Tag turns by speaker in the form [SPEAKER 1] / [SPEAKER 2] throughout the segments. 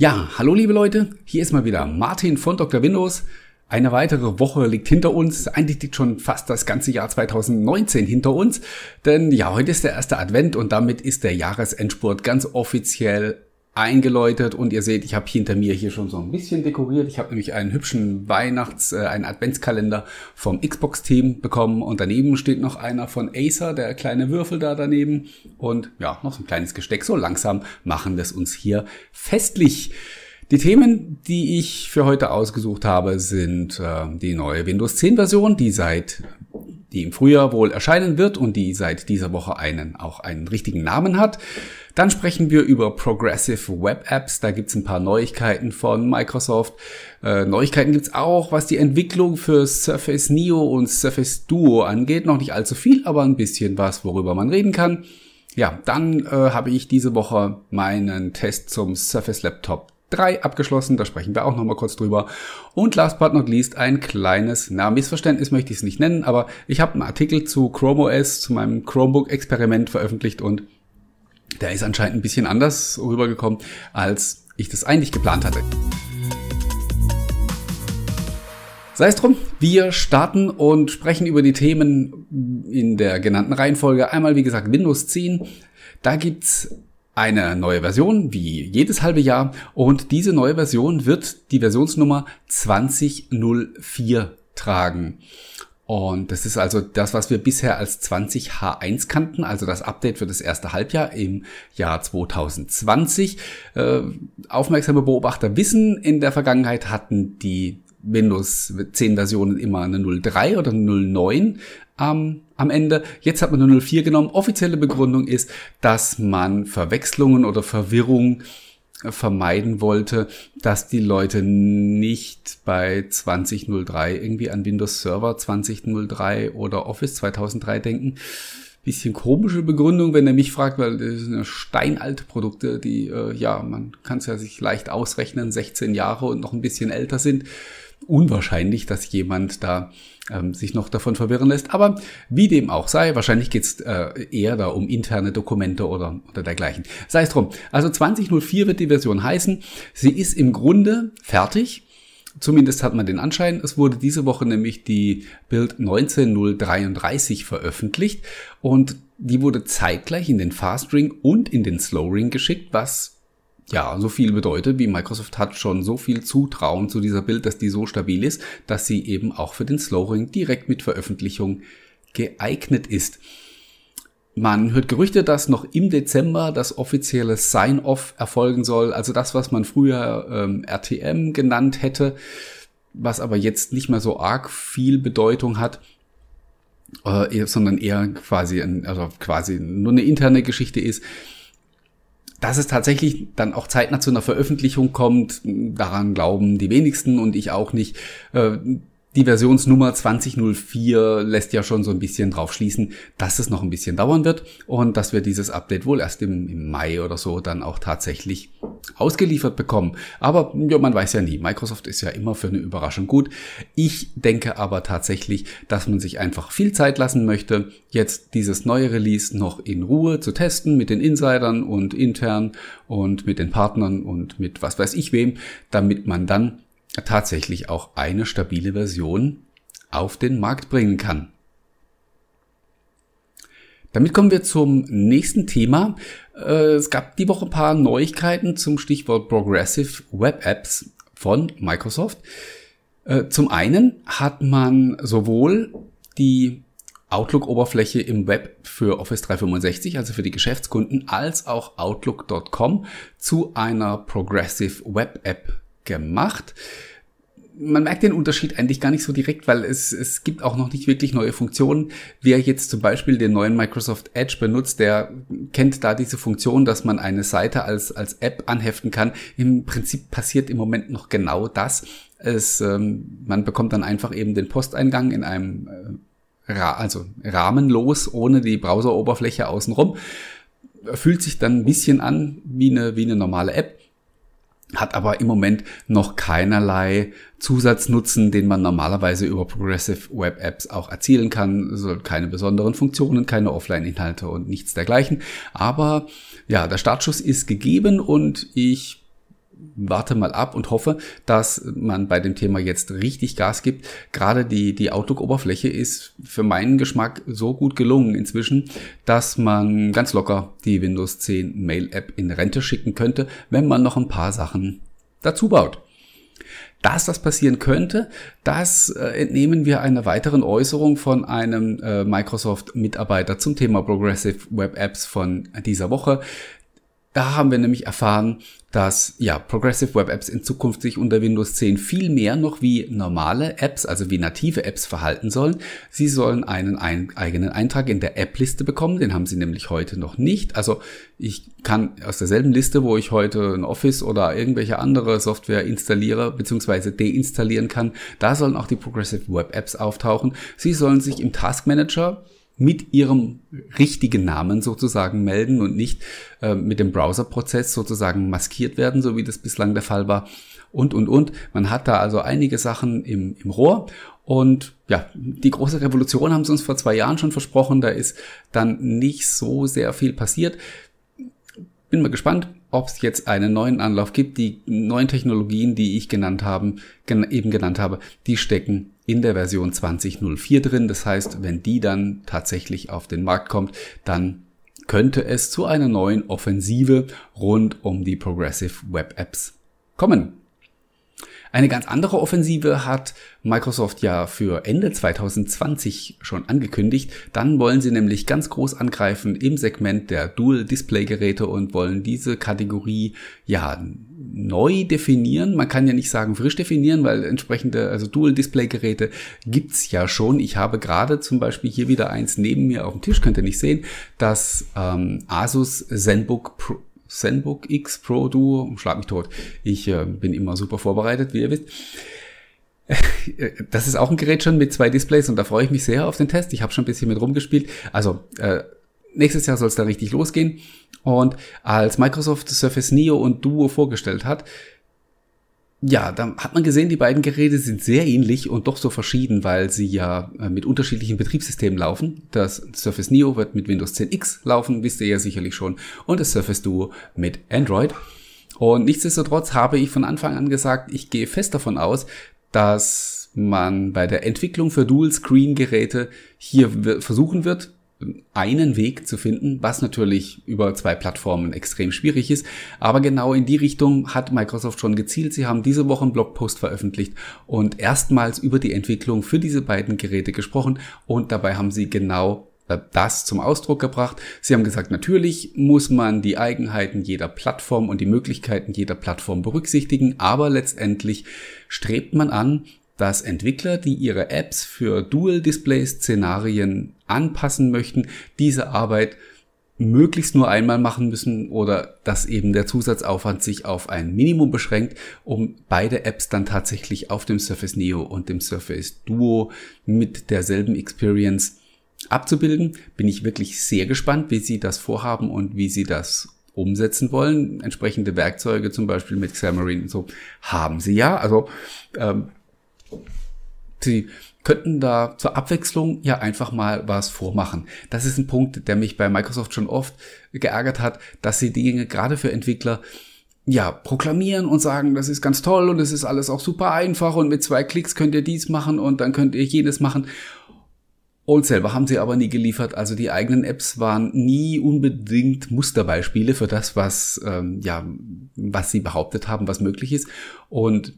[SPEAKER 1] Ja, hallo liebe Leute, hier ist mal wieder Martin von Dr. Windows. Eine weitere Woche liegt hinter uns. Eigentlich liegt schon fast das ganze Jahr 2019 hinter uns. Denn ja, heute ist der erste Advent und damit ist der Jahresendspurt ganz offiziell eingeläutet und ihr seht, ich habe hinter mir hier schon so ein bisschen dekoriert. Ich habe nämlich einen hübschen Weihnachts-, äh, einen Adventskalender vom Xbox-Team bekommen und daneben steht noch einer von Acer, der kleine Würfel da daneben und ja, noch so ein kleines Gesteck. So langsam machen das uns hier festlich. Die Themen, die ich für heute ausgesucht habe, sind äh, die neue Windows 10 Version, die seit die im Frühjahr wohl erscheinen wird und die seit dieser Woche einen auch einen richtigen Namen hat. Dann sprechen wir über Progressive Web Apps. Da gibt's ein paar Neuigkeiten von Microsoft. Äh, Neuigkeiten gibt's auch, was die Entwicklung für Surface Neo und Surface Duo angeht. Noch nicht allzu viel, aber ein bisschen was, worüber man reden kann. Ja, dann äh, habe ich diese Woche meinen Test zum Surface Laptop 3 abgeschlossen, da sprechen wir auch nochmal kurz drüber. Und last but not least ein kleines, na, Missverständnis möchte ich es nicht nennen, aber ich habe einen Artikel zu Chrome OS, zu meinem Chromebook-Experiment veröffentlicht und der ist anscheinend ein bisschen anders rübergekommen, als ich das eigentlich geplant hatte. Sei es drum, wir starten und sprechen über die Themen in der genannten Reihenfolge. Einmal, wie gesagt, Windows 10. Da gibt's eine neue Version, wie jedes halbe Jahr. Und diese neue Version wird die Versionsnummer 2004 tragen. Und das ist also das, was wir bisher als 20H1 kannten, also das Update für das erste Halbjahr im Jahr 2020. Äh, aufmerksame Beobachter wissen, in der Vergangenheit hatten die Windows 10 Versionen immer eine 03 oder eine 09 ähm, am Ende. Jetzt hat man eine 04 genommen. Offizielle Begründung ist, dass man Verwechslungen oder Verwirrung vermeiden wollte, dass die Leute nicht bei 2003 irgendwie an Windows Server 2003 oder Office 2003 denken. Bisschen komische Begründung, wenn er mich fragt, weil das sind ja steinalte Produkte, die, äh, ja, man kann es ja sich leicht ausrechnen, 16 Jahre und noch ein bisschen älter sind unwahrscheinlich, dass jemand da ähm, sich noch davon verwirren lässt. Aber wie dem auch sei, wahrscheinlich geht es äh, eher da um interne Dokumente oder, oder dergleichen. Sei es drum. Also 2004 wird die Version heißen. Sie ist im Grunde fertig. Zumindest hat man den Anschein. Es wurde diese Woche nämlich die Bild 19033 veröffentlicht und die wurde zeitgleich in den Fast Ring und in den Slow Ring geschickt, was ja, so viel bedeutet, wie Microsoft hat schon so viel Zutrauen zu dieser Bild, dass die so stabil ist, dass sie eben auch für den Slowring direkt mit Veröffentlichung geeignet ist. Man hört Gerüchte, dass noch im Dezember das offizielle Sign-off erfolgen soll, also das, was man früher ähm, RTM genannt hätte, was aber jetzt nicht mehr so arg viel Bedeutung hat, äh, sondern eher quasi, ein, also quasi nur eine interne Geschichte ist dass es tatsächlich dann auch zeitnah zu einer Veröffentlichung kommt, daran glauben die wenigsten und ich auch nicht. Äh, die Versionsnummer 2004 lässt ja schon so ein bisschen drauf schließen, dass es noch ein bisschen dauern wird und dass wir dieses Update wohl erst im, im Mai oder so dann auch tatsächlich ausgeliefert bekommen. Aber ja, man weiß ja nie. Microsoft ist ja immer für eine Überraschung gut. Ich denke aber tatsächlich, dass man sich einfach viel Zeit lassen möchte, jetzt dieses neue Release noch in Ruhe zu testen mit den Insidern und intern und mit den Partnern und mit was weiß ich wem, damit man dann tatsächlich auch eine stabile Version auf den Markt bringen kann. Damit kommen wir zum nächsten Thema. Äh, es gab die Woche ein paar Neuigkeiten zum Stichwort Progressive Web Apps von Microsoft. Äh, zum einen hat man sowohl die Outlook-Oberfläche im Web für Office 365, also für die Geschäftskunden, als auch Outlook.com zu einer Progressive Web App gemacht. Man merkt den Unterschied eigentlich gar nicht so direkt, weil es, es gibt auch noch nicht wirklich neue Funktionen. Wer jetzt zum Beispiel den neuen Microsoft Edge benutzt, der kennt da diese Funktion, dass man eine Seite als, als App anheften kann. Im Prinzip passiert im Moment noch genau das. Es, ähm, man bekommt dann einfach eben den Posteingang in einem äh, Ra also rahmenlos, ohne die Browseroberfläche außenrum. Fühlt sich dann ein bisschen an wie eine, wie eine normale App hat aber im Moment noch keinerlei Zusatznutzen, den man normalerweise über Progressive Web Apps auch erzielen kann. Also keine besonderen Funktionen, keine Offline-Inhalte und nichts dergleichen. Aber ja, der Startschuss ist gegeben und ich warte mal ab und hoffe, dass man bei dem Thema jetzt richtig Gas gibt. Gerade die, die Outlook-Oberfläche ist für meinen Geschmack so gut gelungen inzwischen, dass man ganz locker die Windows 10 Mail-App in Rente schicken könnte, wenn man noch ein paar Sachen dazu baut. Dass das passieren könnte, das äh, entnehmen wir einer weiteren Äußerung von einem äh, Microsoft-Mitarbeiter zum Thema Progressive Web Apps von dieser Woche. Da haben wir nämlich erfahren, dass ja Progressive Web Apps in Zukunft sich unter Windows 10 viel mehr noch wie normale Apps, also wie native Apps verhalten sollen. Sie sollen einen ein, eigenen Eintrag in der App-Liste bekommen, den haben sie nämlich heute noch nicht. Also ich kann aus derselben Liste, wo ich heute ein Office oder irgendwelche andere Software installiere bzw. deinstallieren kann, da sollen auch die Progressive Web Apps auftauchen. Sie sollen sich im Task Manager mit ihrem richtigen Namen sozusagen melden und nicht äh, mit dem Browserprozess sozusagen maskiert werden, so wie das bislang der Fall war. Und, und, und. Man hat da also einige Sachen im, im Rohr. Und ja, die große Revolution haben sie uns vor zwei Jahren schon versprochen. Da ist dann nicht so sehr viel passiert. Bin mal gespannt, ob es jetzt einen neuen Anlauf gibt. Die neuen Technologien, die ich genannt haben, gen eben genannt habe, die stecken in der Version 20.04 drin. Das heißt, wenn die dann tatsächlich auf den Markt kommt, dann könnte es zu einer neuen Offensive rund um die Progressive Web Apps kommen. Eine ganz andere Offensive hat Microsoft ja für Ende 2020 schon angekündigt. Dann wollen sie nämlich ganz groß angreifen im Segment der Dual-Display-Geräte und wollen diese Kategorie ja neu definieren. Man kann ja nicht sagen frisch definieren, weil entsprechende, also Dual-Display-Geräte gibt's ja schon. Ich habe gerade zum Beispiel hier wieder eins neben mir auf dem Tisch, könnt ihr nicht sehen, das ähm, Asus ZenBook Pro, ZenBook X Pro Duo, schlag mich tot. Ich äh, bin immer super vorbereitet, wie ihr wisst. Das ist auch ein Gerät schon mit zwei Displays und da freue ich mich sehr auf den Test. Ich habe schon ein bisschen mit rumgespielt. Also äh, nächstes Jahr soll es da richtig losgehen. Und als Microsoft Surface Neo und Duo vorgestellt hat, ja, da hat man gesehen, die beiden Geräte sind sehr ähnlich und doch so verschieden, weil sie ja äh, mit unterschiedlichen Betriebssystemen laufen. Das Surface Neo wird mit Windows 10X laufen, wisst ihr ja sicherlich schon, und das Surface Duo mit Android. Und nichtsdestotrotz habe ich von Anfang an gesagt, ich gehe fest davon aus, dass man bei der Entwicklung für Dual-Screen-Geräte hier versuchen wird, einen Weg zu finden, was natürlich über zwei Plattformen extrem schwierig ist. Aber genau in die Richtung hat Microsoft schon gezielt. Sie haben diese Woche einen Blogpost veröffentlicht und erstmals über die Entwicklung für diese beiden Geräte gesprochen und dabei haben sie genau äh, das zum Ausdruck gebracht. Sie haben gesagt, natürlich muss man die Eigenheiten jeder Plattform und die Möglichkeiten jeder Plattform berücksichtigen, aber letztendlich strebt man an, dass Entwickler, die ihre Apps für Dual-Display-Szenarien anpassen möchten, diese Arbeit möglichst nur einmal machen müssen oder dass eben der Zusatzaufwand sich auf ein Minimum beschränkt, um beide Apps dann tatsächlich auf dem Surface Neo und dem Surface Duo mit derselben Experience abzubilden. Bin ich wirklich sehr gespannt, wie sie das vorhaben und wie sie das umsetzen wollen. Entsprechende Werkzeuge, zum Beispiel mit Xamarin und so, haben sie ja. Also ähm, Sie könnten da zur Abwechslung ja einfach mal was vormachen. Das ist ein Punkt, der mich bei Microsoft schon oft geärgert hat, dass sie Dinge gerade für Entwickler ja, proklamieren und sagen, das ist ganz toll und es ist alles auch super einfach und mit zwei Klicks könnt ihr dies machen und dann könnt ihr jenes machen. Und selber haben sie aber nie geliefert. Also die eigenen Apps waren nie unbedingt Musterbeispiele für das, was, ähm, ja, was sie behauptet haben, was möglich ist. Und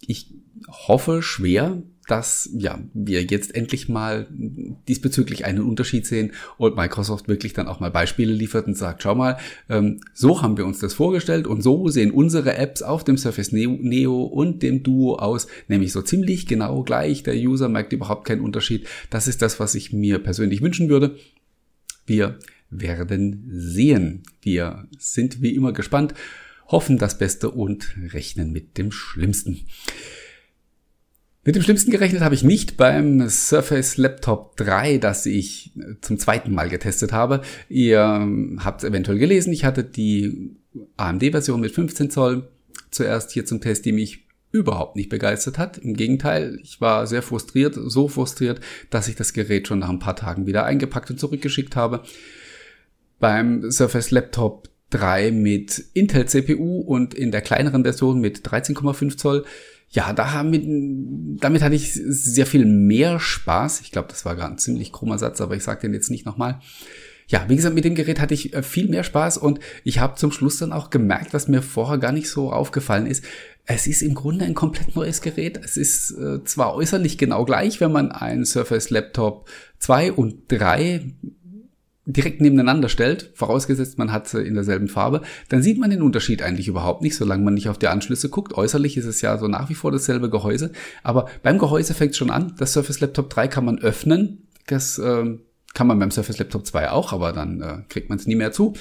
[SPEAKER 1] ich hoffe schwer, dass ja, wir jetzt endlich mal diesbezüglich einen Unterschied sehen und Microsoft wirklich dann auch mal Beispiele liefert und sagt, schau mal, ähm, so haben wir uns das vorgestellt und so sehen unsere Apps auf dem Surface Neo und dem Duo aus, nämlich so ziemlich genau gleich. Der User merkt überhaupt keinen Unterschied. Das ist das, was ich mir persönlich wünschen würde. Wir werden sehen. Wir sind wie immer gespannt, hoffen das Beste und rechnen mit dem Schlimmsten. Mit dem Schlimmsten gerechnet habe ich nicht beim Surface Laptop 3, das ich zum zweiten Mal getestet habe. Ihr habt es eventuell gelesen, ich hatte die AMD-Version mit 15 Zoll zuerst hier zum Test, die mich überhaupt nicht begeistert hat. Im Gegenteil, ich war sehr frustriert, so frustriert, dass ich das Gerät schon nach ein paar Tagen wieder eingepackt und zurückgeschickt habe. Beim Surface Laptop 3 mit Intel CPU und in der kleineren Version mit 13,5 Zoll. Ja, da haben, damit hatte ich sehr viel mehr Spaß. Ich glaube, das war gerade ein ziemlich krummer Satz, aber ich sage den jetzt nicht nochmal. Ja, wie gesagt, mit dem Gerät hatte ich äh, viel mehr Spaß und ich habe zum Schluss dann auch gemerkt, was mir vorher gar nicht so aufgefallen ist. Es ist im Grunde ein komplett neues Gerät. Es ist äh, zwar äußerlich genau gleich, wenn man einen Surface Laptop 2 und 3 direkt nebeneinander stellt, vorausgesetzt man hat sie in derselben Farbe, dann sieht man den Unterschied eigentlich überhaupt nicht, solange man nicht auf die Anschlüsse guckt. Äußerlich ist es ja so nach wie vor dasselbe Gehäuse, aber beim Gehäuse fängt es schon an. Das Surface Laptop 3 kann man öffnen. Das äh, kann man beim Surface Laptop 2 auch, aber dann äh, kriegt man es nie mehr zu.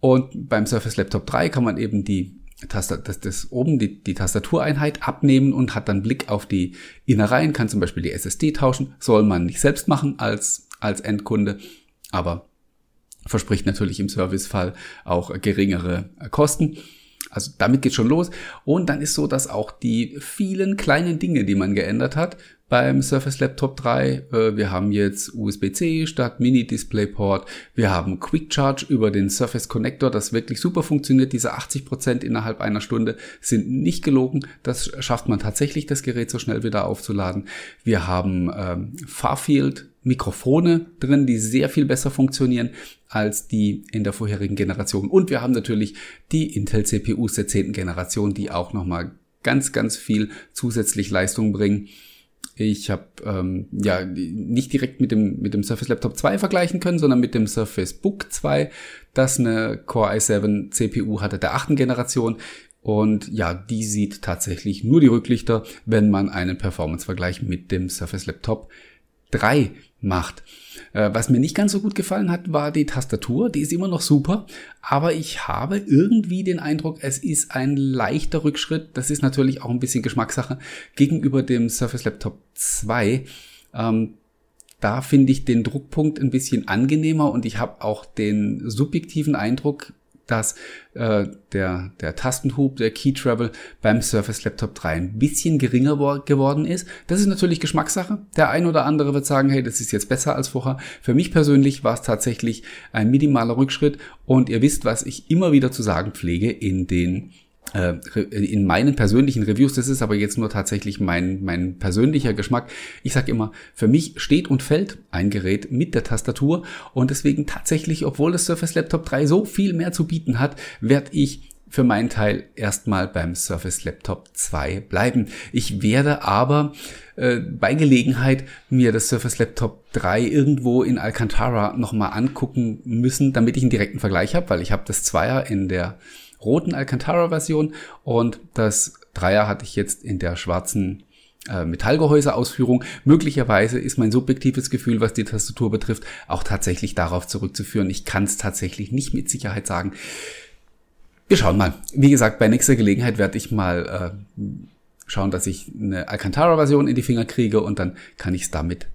[SPEAKER 1] Und beim Surface Laptop 3 kann man eben die Taster, das, das oben die, die Tastatureinheit abnehmen und hat dann Blick auf die Innereien, kann zum Beispiel die SSD tauschen, soll man nicht selbst machen als, als Endkunde, aber verspricht natürlich im Servicefall auch geringere Kosten. Also damit geht schon los. Und dann ist so, dass auch die vielen kleinen Dinge, die man geändert hat, beim Surface Laptop 3. Äh, wir haben jetzt USB-C statt Mini-DisplayPort. Wir haben Quick Charge über den Surface Connector, das wirklich super funktioniert. Diese 80 Prozent innerhalb einer Stunde sind nicht gelogen. Das schafft man tatsächlich, das Gerät so schnell wieder aufzuladen. Wir haben ähm, Farfield Mikrofone drin, die sehr viel besser funktionieren als die in der vorherigen Generation. Und wir haben natürlich die Intel CPUs der zehnten Generation, die auch nochmal ganz, ganz viel zusätzlich Leistung bringen. Ich habe ähm, ja nicht direkt mit dem, mit dem Surface Laptop 2 vergleichen können, sondern mit dem Surface Book 2, das eine Core i7 CPU hatte der achten Generation. Und ja, die sieht tatsächlich nur die Rücklichter, wenn man einen Performance-Vergleich mit dem Surface Laptop 3 macht. Äh, was mir nicht ganz so gut gefallen hat, war die Tastatur. Die ist immer noch super, aber ich habe irgendwie den Eindruck, es ist ein leichter Rückschritt. Das ist natürlich auch ein bisschen Geschmackssache gegenüber dem Surface Laptop 2. Ähm, da finde ich den Druckpunkt ein bisschen angenehmer und ich habe auch den subjektiven Eindruck, dass äh, der, der Tastenhub, der Key Travel beim Surface Laptop 3 ein bisschen geringer geworden ist. Das ist natürlich Geschmackssache. Der ein oder andere wird sagen, hey, das ist jetzt besser als vorher. Für mich persönlich war es tatsächlich ein minimaler Rückschritt und ihr wisst, was ich immer wieder zu sagen pflege in den in meinen persönlichen Reviews, das ist aber jetzt nur tatsächlich mein, mein persönlicher Geschmack. Ich sage immer, für mich steht und fällt ein Gerät mit der Tastatur und deswegen tatsächlich, obwohl das Surface Laptop 3 so viel mehr zu bieten hat, werde ich für meinen Teil erstmal beim Surface Laptop 2 bleiben. Ich werde aber äh, bei Gelegenheit mir das Surface Laptop 3 irgendwo in Alcantara nochmal angucken müssen, damit ich einen direkten Vergleich habe, weil ich habe das Zweier in der roten Alcantara-Version und das Dreier hatte ich jetzt in der schwarzen äh, Metallgehäuse-Ausführung. Möglicherweise ist mein subjektives Gefühl, was die Tastatur betrifft, auch tatsächlich darauf zurückzuführen. Ich kann es tatsächlich nicht mit Sicherheit sagen. Wir schauen mal. Wie gesagt, bei nächster Gelegenheit werde ich mal äh, schauen, dass ich eine Alcantara-Version in die Finger kriege und dann kann ich es damit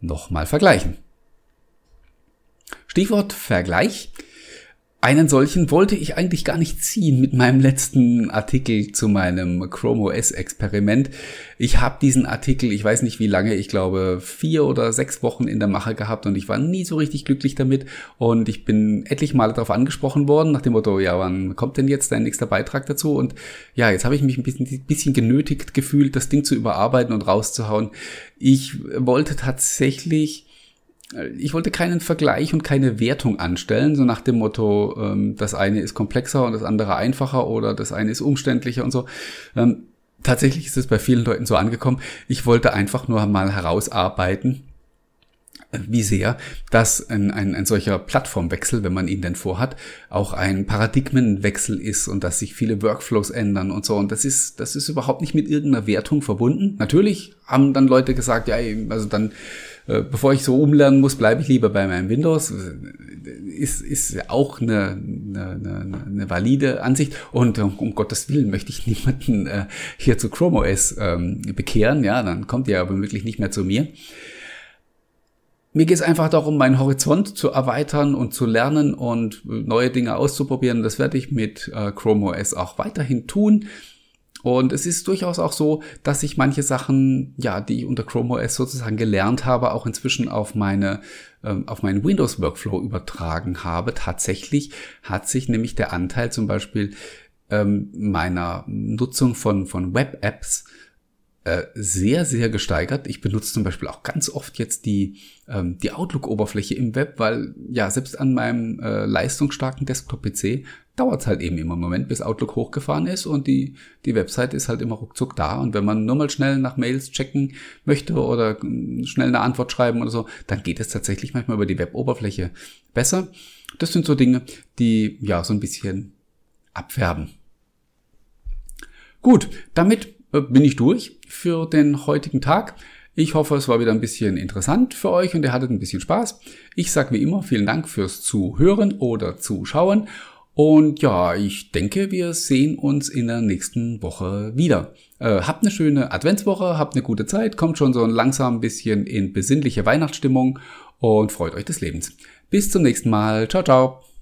[SPEAKER 1] nochmal vergleichen. Stichwort Vergleich. Einen solchen wollte ich eigentlich gar nicht ziehen mit meinem letzten Artikel zu meinem Chrome OS Experiment. Ich habe diesen Artikel, ich weiß nicht wie lange, ich glaube vier oder sechs Wochen in der Mache gehabt und ich war nie so richtig glücklich damit und ich bin etlich Male darauf angesprochen worden nach dem Motto, ja, wann kommt denn jetzt dein nächster Beitrag dazu? Und ja, jetzt habe ich mich ein bisschen, bisschen genötigt gefühlt, das Ding zu überarbeiten und rauszuhauen. Ich wollte tatsächlich ich wollte keinen Vergleich und keine Wertung anstellen, so nach dem Motto, ähm, das eine ist komplexer und das andere einfacher oder das eine ist umständlicher und so. Ähm, tatsächlich ist es bei vielen Leuten so angekommen. Ich wollte einfach nur mal herausarbeiten, wie sehr dass ein, ein, ein solcher Plattformwechsel, wenn man ihn denn vorhat, auch ein Paradigmenwechsel ist und dass sich viele Workflows ändern und so. Und das ist, das ist überhaupt nicht mit irgendeiner Wertung verbunden. Natürlich haben dann Leute gesagt, ja, also dann äh, bevor ich so umlernen muss, bleibe ich lieber bei meinem Windows. Ist, ist auch eine, eine, eine, valide Ansicht. Und um, um Gottes Willen möchte ich niemanden äh, hier zu Chrome OS ähm, bekehren. Ja, dann kommt ihr aber wirklich nicht mehr zu mir. Mir geht es einfach darum, meinen Horizont zu erweitern und zu lernen und neue Dinge auszuprobieren. Das werde ich mit äh, Chrome OS auch weiterhin tun. Und es ist durchaus auch so, dass ich manche Sachen, ja, die ich unter Chrome OS sozusagen gelernt habe, auch inzwischen auf meine ähm, auf meinen Windows Workflow übertragen habe. Tatsächlich hat sich nämlich der Anteil zum Beispiel ähm, meiner Nutzung von von Web Apps äh, sehr, sehr gesteigert. Ich benutze zum Beispiel auch ganz oft jetzt die, ähm, die Outlook-Oberfläche im Web, weil ja, selbst an meinem äh, leistungsstarken Desktop-PC dauert es halt eben immer einen Moment, bis Outlook hochgefahren ist und die, die Website ist halt immer ruckzuck da. Und wenn man nur mal schnell nach Mails checken möchte oder schnell eine Antwort schreiben oder so, dann geht es tatsächlich manchmal über die Web-Oberfläche besser. Das sind so Dinge, die ja so ein bisschen abfärben. Gut, damit bin ich durch für den heutigen Tag. Ich hoffe, es war wieder ein bisschen interessant für euch und ihr hattet ein bisschen Spaß. Ich sage wie immer vielen Dank fürs Zuhören oder Zuschauen. Und ja, ich denke, wir sehen uns in der nächsten Woche wieder. Äh, habt eine schöne Adventswoche, habt eine gute Zeit, kommt schon so langsam ein bisschen in besinnliche Weihnachtsstimmung und freut euch des Lebens. Bis zum nächsten Mal. Ciao, ciao.